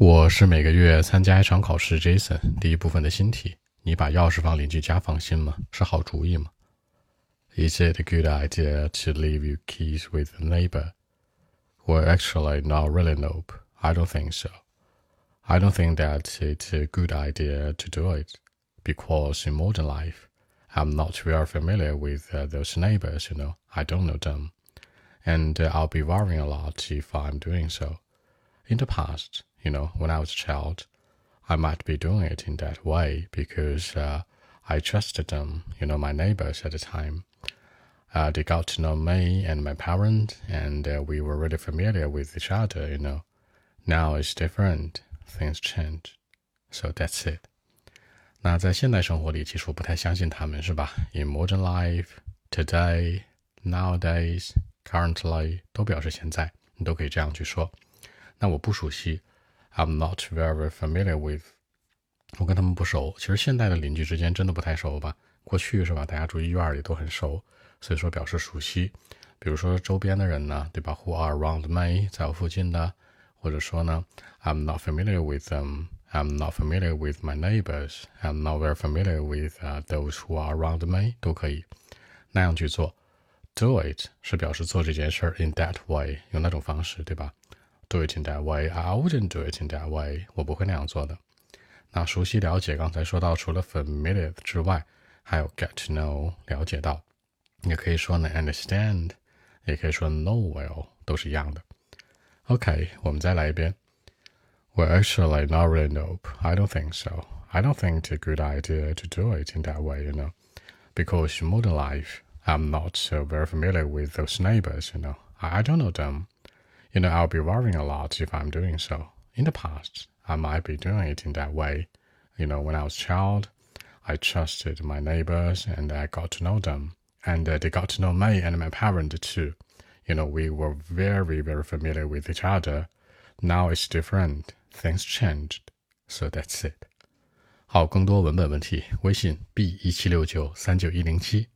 我是每个月参加一场考试，Jason。第一部分的新题：你把钥匙放邻居家放心吗？是好主意吗？Is it a good idea to leave your keys with a neighbor? Well, actually, not really. Nope. I don't think so. I don't think that it's a good idea to do it because in modern life, I'm not very familiar with uh, those neighbors. You know, I don't know them, and uh, I'll be worrying a lot if I'm doing so. In the past you know, when I was a child, I might be doing it in that way because uh, I trusted them, you know, my neighbors at the time. Uh, they got to know me and my parents, and uh, we were really familiar with each other, you know. Now it's different, things change, so that's it. 那在现代生活里，其实我不太相信他们，是吧？In modern life, today, nowadays, currently，都表示现在，你都可以这样去说。那我不熟悉 I'm not very familiar with，我跟他们不熟。其实现代的邻居之间真的不太熟吧？过去是吧？大家住医院里都很熟，所以说表示熟悉。比如说周边的人呢，对吧？Who are around me，在我附近的，或者说呢，I'm not familiar with them。I'm not familiar with my neighbors. I'm not very familiar with those who are around me，都可以那样去做。Do it 是表示做这件事 in that way，用那种方式，对吧 ？do it in that way. I wouldn't do it in that way. 我不会那样做的。那熟悉了解，刚才说到，除了 familiar 之外，还有 get to know 了解到，也可以说呢 understand，也可以说 know well，都是一样的。OK，我们再来一遍。Well, actually, not really. Nope. I don't think so. I don't think it's a good idea to do it in that way, you know, because in modern life, I'm not so very familiar with those neighbors, you know. I, I don't know them. You know, I'll be worrying a lot if I'm doing so. In the past, I might be doing it in that way. You know, when I was a child, I trusted my neighbors and I got to know them. And uh, they got to know me and my parents too. You know, we were very, very familiar with each other. Now it's different. Things changed. So that's it. 好，更多文本问题，微信 b 一七六九三九一零七